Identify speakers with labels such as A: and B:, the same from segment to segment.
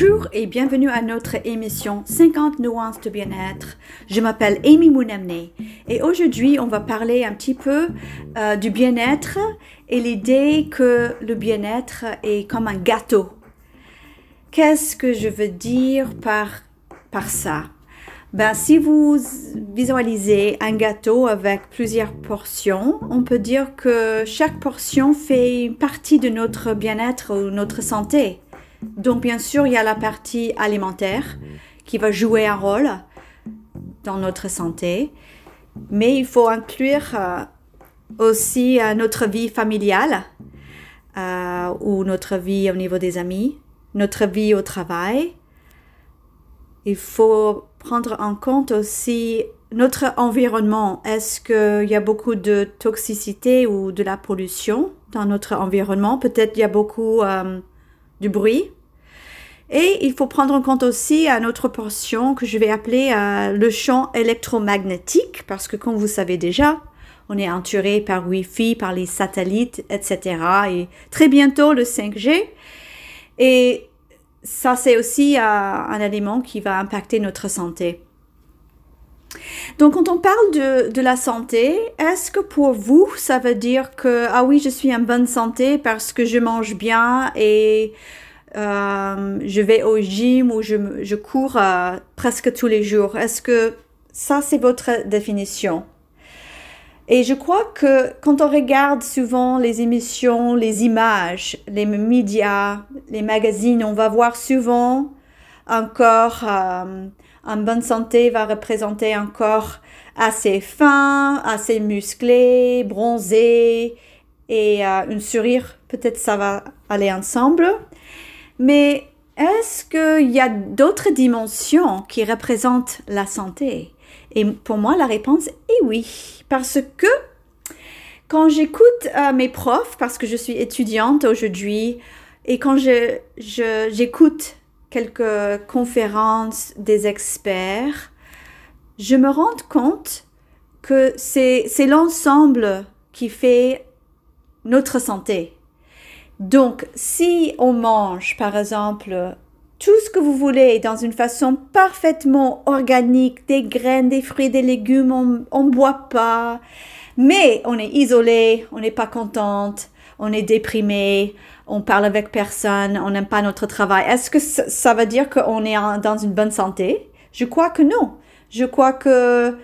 A: Bonjour et bienvenue à notre émission 50 nuances de bien-être. Je m'appelle Amy Mounemne et aujourd'hui on va parler un petit peu euh, du bien-être et l'idée que le bien-être est comme un gâteau. Qu'est-ce que je veux dire par, par ça? Ben, si vous visualisez un gâteau avec plusieurs portions, on peut dire que chaque portion fait une partie de notre bien-être ou notre santé. Donc bien sûr, il y a la partie alimentaire qui va jouer un rôle dans notre santé, mais il faut inclure euh, aussi euh, notre vie familiale euh, ou notre vie au niveau des amis, notre vie au travail. Il faut prendre en compte aussi notre environnement. Est-ce qu'il y a beaucoup de toxicité ou de la pollution dans notre environnement? Peut-être il y a beaucoup du bruit. Et il faut prendre en compte aussi une autre portion que je vais appeler euh, le champ électromagnétique, parce que comme vous savez déjà, on est entouré par Wi-Fi, par les satellites, etc. Et très bientôt le 5G. Et ça, c'est aussi euh, un élément qui va impacter notre santé. Donc, quand on parle de, de la santé, est-ce que pour vous, ça veut dire que, ah oui, je suis en bonne santé parce que je mange bien et euh, je vais au gym ou je, je cours euh, presque tous les jours? Est-ce que ça, c'est votre définition? Et je crois que quand on regarde souvent les émissions, les images, les médias, les magazines, on va voir souvent un corps euh, en bonne santé va représenter un corps assez fin, assez musclé, bronzé et euh, une sourire. Peut-être ça va aller ensemble. Mais est-ce qu'il y a d'autres dimensions qui représentent la santé? Et pour moi, la réponse est oui. Parce que quand j'écoute euh, mes profs, parce que je suis étudiante aujourd'hui, et quand je, j'écoute quelques conférences des experts, je me rends compte que c'est, l'ensemble qui fait notre santé. Donc, si on mange, par exemple, tout ce que vous voulez dans une façon parfaitement organique, des graines, des fruits, des légumes, on ne boit pas, mais on est isolé, on n'est pas contente, on est déprimé, on parle avec personne, on n'aime pas notre travail. Est-ce que ça veut dire qu'on est dans une bonne santé? Je crois que non. Je crois que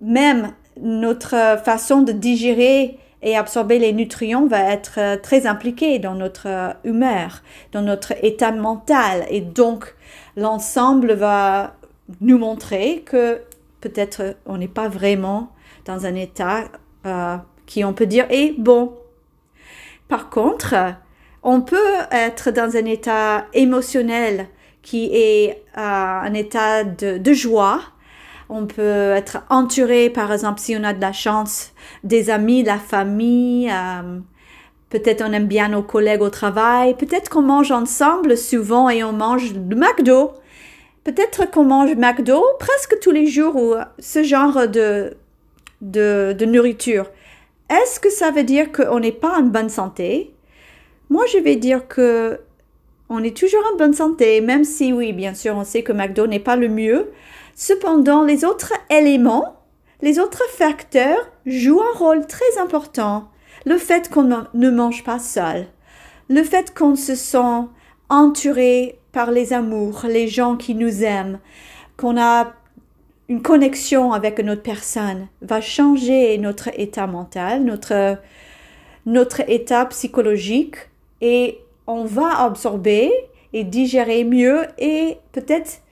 A: même notre façon de digérer et absorber les nutriments va être euh, très impliqué dans notre euh, humeur, dans notre état mental. Et donc, l'ensemble va nous montrer que peut-être on n'est pas vraiment dans un état euh, qui on peut dire est bon. Par contre, on peut être dans un état émotionnel qui est un état de, de joie, on peut être entouré, par exemple, si on a de la chance, des amis, la famille. Euh, peut-être on aime bien nos collègues au travail. Peut-être qu'on mange ensemble souvent et on mange du McDo. Peut-être qu'on mange McDo presque tous les jours ou ce genre de, de, de nourriture. Est-ce que ça veut dire qu'on n'est pas en bonne santé? Moi, je vais dire que on est toujours en bonne santé, même si oui, bien sûr, on sait que McDo n'est pas le mieux. Cependant, les autres éléments, les autres facteurs jouent un rôle très important. Le fait qu'on ne mange pas seul, le fait qu'on se sent entouré par les amours, les gens qui nous aiment, qu'on a une connexion avec une autre personne, va changer notre état mental, notre, notre état psychologique et on va absorber et digérer mieux et peut-être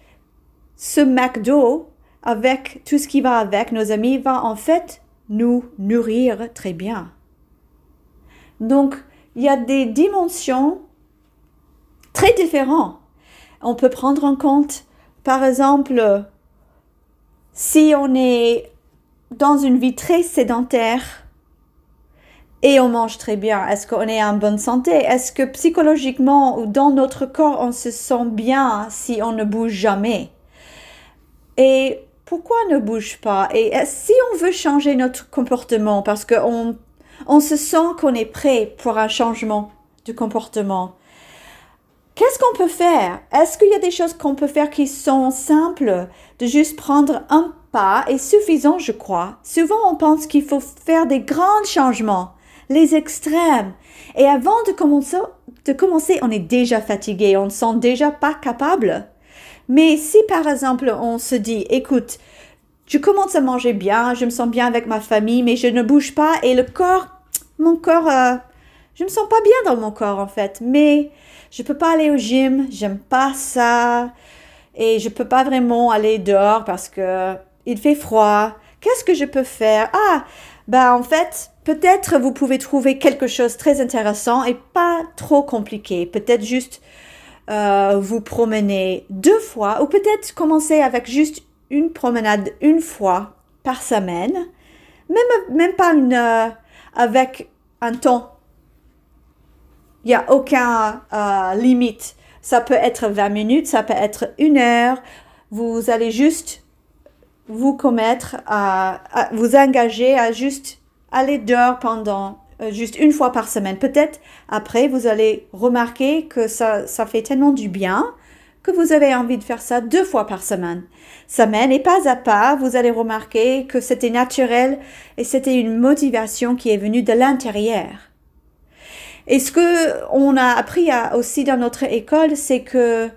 A: ce McDo, avec tout ce qui va avec, nos amis, va en fait nous nourrir très bien. Donc, il y a des dimensions très différentes. On peut prendre en compte, par exemple, si on est dans une vie très sédentaire et on mange très bien, est-ce qu'on est en bonne santé? Est-ce que psychologiquement ou dans notre corps on se sent bien si on ne bouge jamais? Et pourquoi ne bouge pas? Et si on veut changer notre comportement parce qu'on on se sent qu'on est prêt pour un changement de comportement, qu'est-ce qu'on peut faire? Est-ce qu'il y a des choses qu'on peut faire qui sont simples, de juste prendre un pas et suffisant, je crois? Souvent, on pense qu'il faut faire des grands changements, les extrêmes. Et avant de commencer, on est déjà fatigué, on ne sent déjà pas capable. Mais si par exemple on se dit, écoute, je commence à manger bien, je me sens bien avec ma famille, mais je ne bouge pas et le corps, mon corps, euh, je me sens pas bien dans mon corps en fait. Mais je peux pas aller au gym, j'aime pas ça et je peux pas vraiment aller dehors parce que il fait froid. Qu'est-ce que je peux faire? Ah, bah en fait, peut-être vous pouvez trouver quelque chose de très intéressant et pas trop compliqué. Peut-être juste euh, vous promener deux fois ou peut-être commencer avec juste une promenade une fois par semaine. Même, même pas une, euh, avec un temps. Il n'y a aucun euh, limite. Ça peut être 20 minutes, ça peut être une heure. Vous allez juste vous commettre à, vous engager à juste aller dehors pendant euh, juste une fois par semaine. Peut-être après, vous allez remarquer que ça, ça fait tellement du bien que vous avez envie de faire ça deux fois par semaine. Semaine et pas à pas, vous allez remarquer que c'était naturel et c'était une motivation qui est venue de l'intérieur. Et ce que on a appris aussi dans notre école, c'est que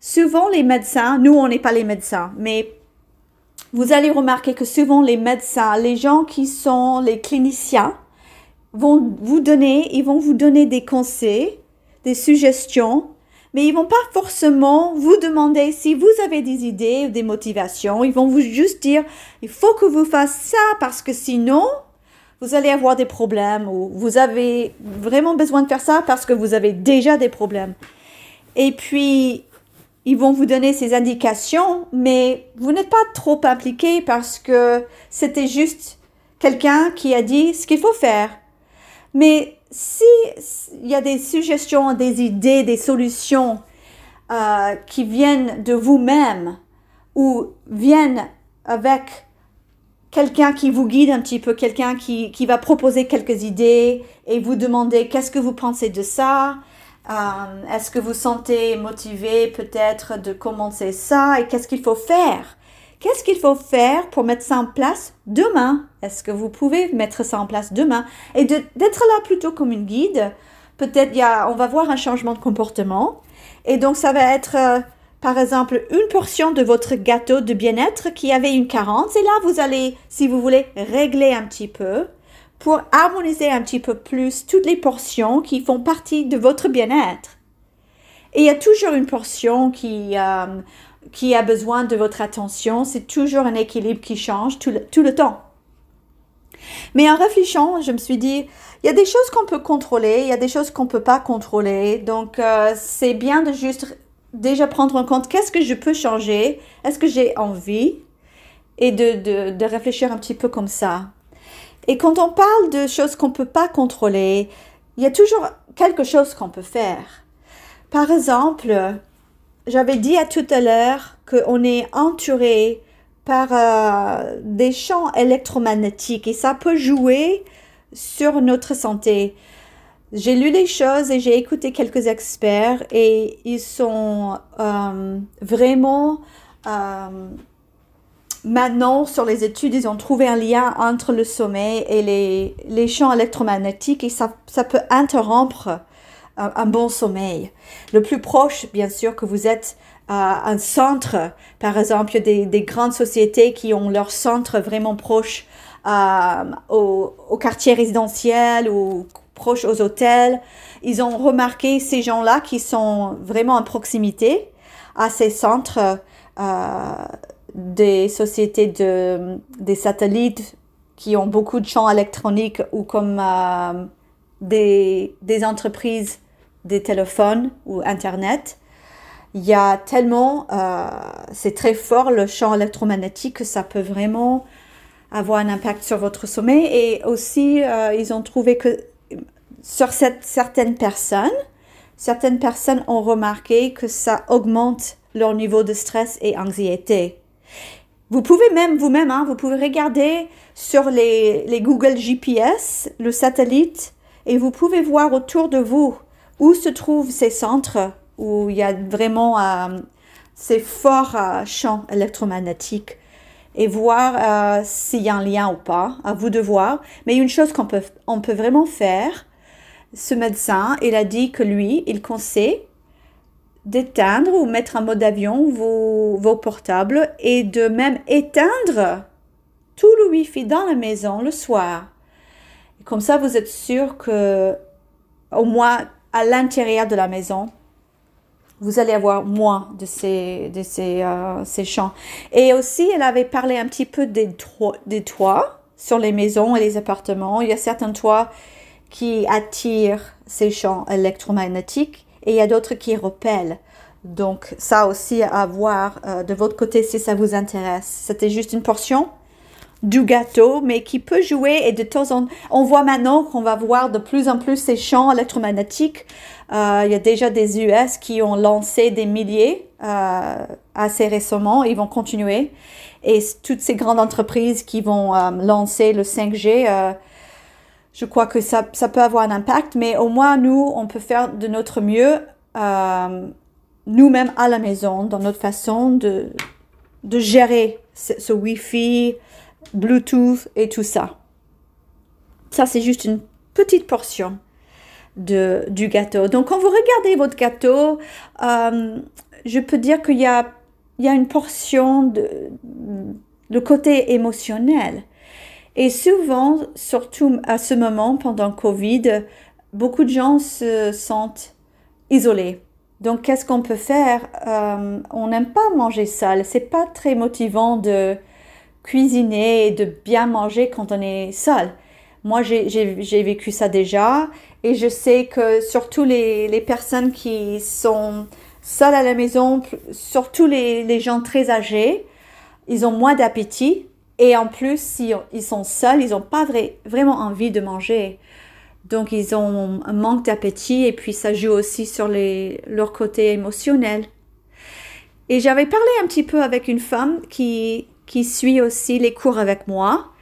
A: souvent les médecins, nous on n'est pas les médecins, mais vous allez remarquer que souvent les médecins, les gens qui sont les cliniciens, vont vous donner, ils vont vous donner des conseils, des suggestions, mais ils vont pas forcément vous demander si vous avez des idées ou des motivations. Ils vont vous juste dire, il faut que vous fassiez ça parce que sinon, vous allez avoir des problèmes ou vous avez vraiment besoin de faire ça parce que vous avez déjà des problèmes. Et puis, ils vont vous donner ces indications, mais vous n'êtes pas trop impliqué parce que c'était juste quelqu'un qui a dit ce qu'il faut faire. Mais si il y a des suggestions, des idées, des solutions euh, qui viennent de vous-même ou viennent avec quelqu'un qui vous guide un petit peu, quelqu'un qui, qui va proposer quelques idées et vous demander qu'est-ce que vous pensez de ça, euh, est-ce que vous sentez motivé peut-être de commencer ça et qu'est-ce qu'il faut faire? Qu'est-ce qu'il faut faire pour mettre ça en place demain? Est-ce que vous pouvez mettre ça en place demain? Et d'être là plutôt comme une guide. Peut-être on va voir un changement de comportement. Et donc ça va être euh, par exemple une portion de votre gâteau de bien-être qui avait une carence. Et là vous allez, si vous voulez, régler un petit peu pour harmoniser un petit peu plus toutes les portions qui font partie de votre bien-être. Et il y a toujours une portion qui, euh, qui a besoin de votre attention. C'est toujours un équilibre qui change tout le, tout le temps. Mais en réfléchissant, je me suis dit, il y a des choses qu'on peut contrôler, il y a des choses qu'on ne peut pas contrôler. Donc, euh, c'est bien de juste déjà prendre en compte qu'est-ce que je peux changer, est-ce que j'ai envie, et de, de, de réfléchir un petit peu comme ça. Et quand on parle de choses qu'on ne peut pas contrôler, il y a toujours quelque chose qu'on peut faire. Par exemple, j'avais dit à tout à l'heure qu'on est entouré par euh, des champs électromagnétiques et ça peut jouer sur notre santé. J'ai lu les choses et j'ai écouté quelques experts et ils sont euh, vraiment euh, Maintenant, sur les études, ils ont trouvé un lien entre le sommeil et les, champs électromagnétiques et ça, ça peut interrompre un, bon sommeil. Le plus proche, bien sûr, que vous êtes à un centre, par exemple, des, des grandes sociétés qui ont leur centre vraiment proche euh, au, au, quartier résidentiel ou proche aux hôtels. Ils ont remarqué ces gens-là qui sont vraiment en proximité à ces centres euh, des sociétés de, des satellites qui ont beaucoup de champs électroniques ou comme euh, des, des entreprises des téléphones ou Internet. Il y a tellement, euh, c'est très fort le champ électromagnétique que ça peut vraiment avoir un impact sur votre sommeil. Et aussi, euh, ils ont trouvé que sur cette, certaines personnes, certaines personnes ont remarqué que ça augmente leur niveau de stress et anxiété. Vous pouvez même vous-même, hein, vous pouvez regarder sur les, Google GPS, le satellite, et vous pouvez voir autour de vous où se trouvent ces centres où il y a vraiment euh, ces forts euh, champs électromagnétiques et voir euh, s'il y a un lien ou pas, à vous de voir. Mais une chose qu'on peut, on peut vraiment faire, ce médecin, il a dit que lui, il conseille d'éteindre ou mettre en mode avion vos, vos portables et de même éteindre tout le Wi-Fi dans la maison le soir. Comme ça, vous êtes sûr que, au moins à l'intérieur de la maison, vous allez avoir moins de ces, de ces, euh, ces champs. Et aussi, elle avait parlé un petit peu des, des toits sur les maisons et les appartements. Il y a certains toits qui attirent ces champs électromagnétiques et il y a d'autres qui repellent. Donc ça aussi à voir euh, de votre côté si ça vous intéresse. C'était juste une portion du gâteau, mais qui peut jouer et de temps en temps, on voit maintenant qu'on va voir de plus en plus ces champs électromagnétiques. Euh, il y a déjà des US qui ont lancé des milliers euh, assez récemment, ils vont continuer. Et toutes ces grandes entreprises qui vont euh, lancer le 5G, euh, je crois que ça, ça peut avoir un impact, mais au moins nous, on peut faire de notre mieux euh, nous-mêmes à la maison, dans notre façon de, de gérer ce, Wi-Fi, Bluetooth et tout ça. Ça, c'est juste une petite portion de, du gâteau. Donc, quand vous regardez votre gâteau, euh, je peux dire qu'il y a, il y a une portion de, de côté émotionnel. Et souvent, surtout à ce moment, pendant Covid, beaucoup de gens se sentent isolés. Donc, qu'est-ce qu'on peut faire? Euh, On n'aime pas manger seul. C'est pas très motivant de cuisiner et de bien manger quand on est seul. Moi, j'ai vécu ça déjà et je sais que surtout les, personnes qui sont seules à la maison, surtout les gens très âgés, ils ont moins d'appétit et en plus, si ils sont seuls, ils n'ont pas vrai, vraiment envie de manger. Donc, ils ont un manque d'appétit et puis ça joue aussi sur les, leur côté émotionnel. Et j'avais parlé un petit peu avec une femme qui, qui suit aussi les cours avec moi.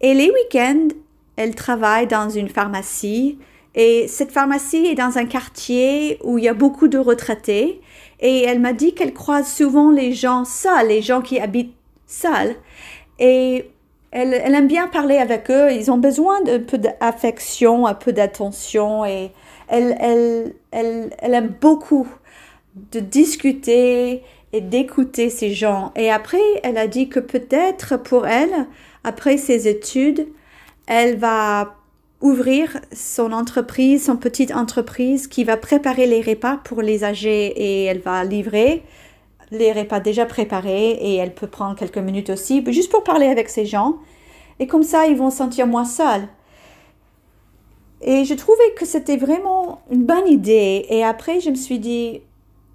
A: Et les week-ends, elle travaille dans une pharmacie. Et cette pharmacie est dans un quartier où il y a beaucoup de retraités. Et elle m'a dit qu'elle croise souvent les gens seuls, les gens qui habitent seuls. Et elle, elle, aime bien parler avec eux. Ils ont besoin d'un peu d'affection, un peu d'attention. Et elle, elle, elle, elle aime beaucoup de discuter et d'écouter ces gens. Et après, elle a dit que peut-être pour elle, après ses études, elle va ouvrir son entreprise, son petite entreprise qui va préparer les repas pour les âgés et elle va livrer les repas déjà préparés et elle peut prendre quelques minutes aussi, juste pour parler avec ces gens. Et comme ça, ils vont se sentir moins seuls. Et je trouvais que c'était vraiment une bonne idée. Et après, je me suis dit,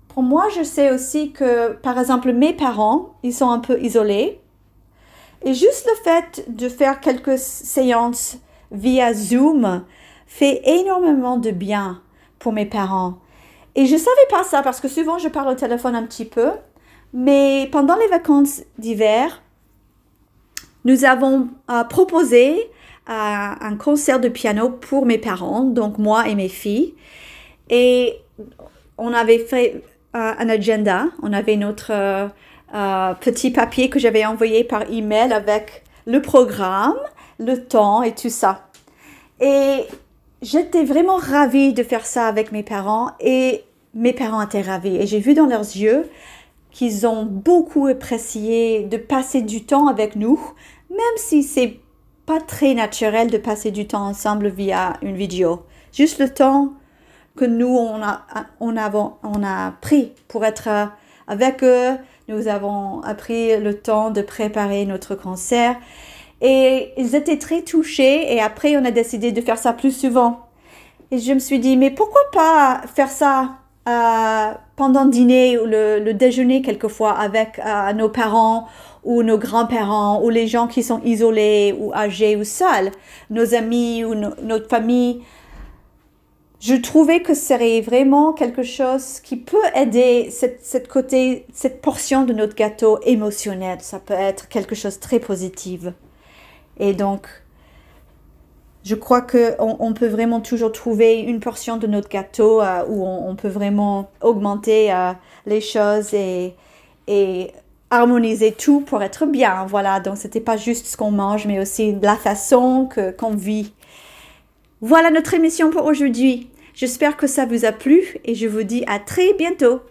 A: pour moi, je sais aussi que, par exemple, mes parents, ils sont un peu isolés. Et juste le fait de faire quelques séances via Zoom fait énormément de bien pour mes parents. Et je savais pas ça parce que souvent je parle au téléphone un petit peu. Mais pendant les vacances d'hiver, nous avons euh, proposé euh, un concert de piano pour mes parents, donc moi et mes filles. Et on avait fait un agenda. On avait notre euh, euh, petit papier que j'avais envoyé par email avec le programme, le temps et tout ça. Et j'étais vraiment ravie de faire ça avec mes parents et mes parents étaient ravis. Et j'ai vu dans leurs yeux qu'ils ont beaucoup apprécié de passer du temps avec nous, même si c'est pas très naturel de passer du temps ensemble via une vidéo. Juste le temps que nous, on a, on, pris pour être avec eux. Nous avons appris le temps de préparer notre concert. Et ils étaient très touchés et après, on a décidé de faire ça plus souvent. Et je me suis dit, mais pourquoi pas faire ça euh, pendant le dîner ou le, déjeuner quelquefois avec euh, nos parents ou nos grands-parents ou les gens qui sont isolés ou âgés ou seuls, nos amis ou notre famille je trouvais que serait vraiment quelque chose qui peut aider cette, cette, côté, cette portion de notre gâteau émotionnel. Ça peut être quelque chose de très positif. Et donc, je crois qu'on on peut vraiment toujours trouver une portion de notre gâteau euh, où on, peut vraiment augmenter euh, les choses et, et harmoniser tout pour être bien. Voilà, donc c'était pas juste ce qu'on mange, mais aussi la façon que qu'on vit. Voilà notre émission pour aujourd'hui. J'espère que ça vous a plu et je vous dis à très bientôt.